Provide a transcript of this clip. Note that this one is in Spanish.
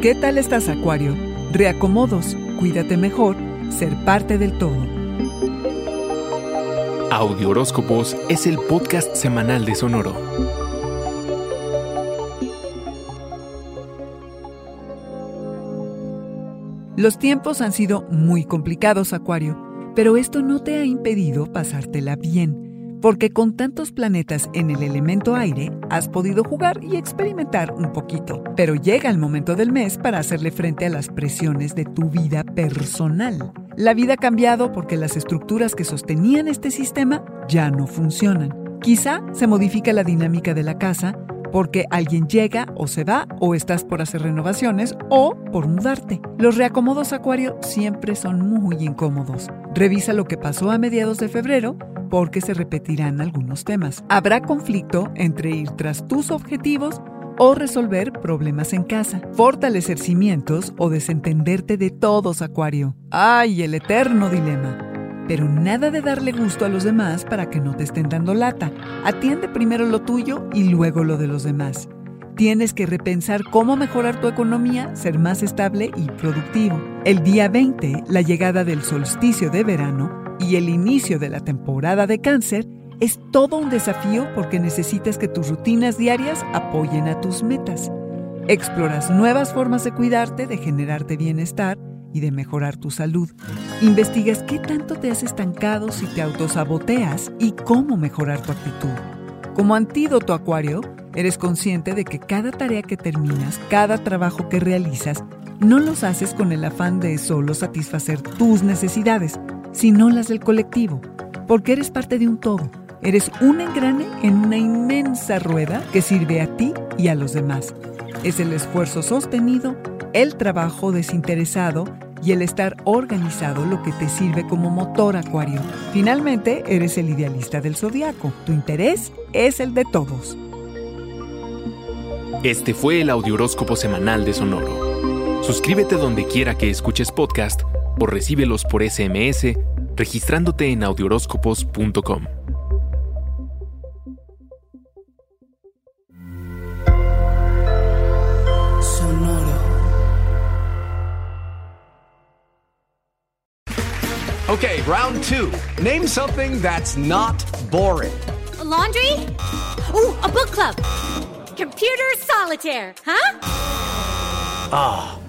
¿Qué tal estás, Acuario? Reacomodos, cuídate mejor, ser parte del todo. Audio Horóscopos es el podcast semanal de Sonoro. Los tiempos han sido muy complicados, Acuario, pero esto no te ha impedido pasártela bien porque con tantos planetas en el elemento aire has podido jugar y experimentar un poquito. Pero llega el momento del mes para hacerle frente a las presiones de tu vida personal. La vida ha cambiado porque las estructuras que sostenían este sistema ya no funcionan. Quizá se modifica la dinámica de la casa porque alguien llega o se va o estás por hacer renovaciones o por mudarte. Los reacomodos acuario siempre son muy incómodos. Revisa lo que pasó a mediados de febrero porque se repetirán algunos temas. Habrá conflicto entre ir tras tus objetivos o resolver problemas en casa, fortalecer cimientos o desentenderte de todos, Acuario. ¡Ay, el eterno dilema! Pero nada de darle gusto a los demás para que no te estén dando lata. Atiende primero lo tuyo y luego lo de los demás. Tienes que repensar cómo mejorar tu economía, ser más estable y productivo. El día 20, la llegada del solsticio de verano, y el inicio de la temporada de cáncer es todo un desafío porque necesitas que tus rutinas diarias apoyen a tus metas. Exploras nuevas formas de cuidarte, de generarte bienestar y de mejorar tu salud. Investigas qué tanto te has estancado si te autosaboteas y cómo mejorar tu actitud. Como antídoto acuario, eres consciente de que cada tarea que terminas, cada trabajo que realizas, no los haces con el afán de solo satisfacer tus necesidades, sino las del colectivo, porque eres parte de un todo. Eres un engrane en una inmensa rueda que sirve a ti y a los demás. Es el esfuerzo sostenido, el trabajo desinteresado y el estar organizado lo que te sirve como motor acuario. Finalmente, eres el idealista del zodiaco. Tu interés es el de todos. Este fue el Audioróscopo Semanal de Sonoro. Suscríbete donde quiera que escuches podcast o recíbelos por SMS registrándote en audioróscopos.com. Sonoro. Okay, round two. Name something that's not boring. A laundry? Ooh, a book club. Computer solitaire, huh? Ah, oh,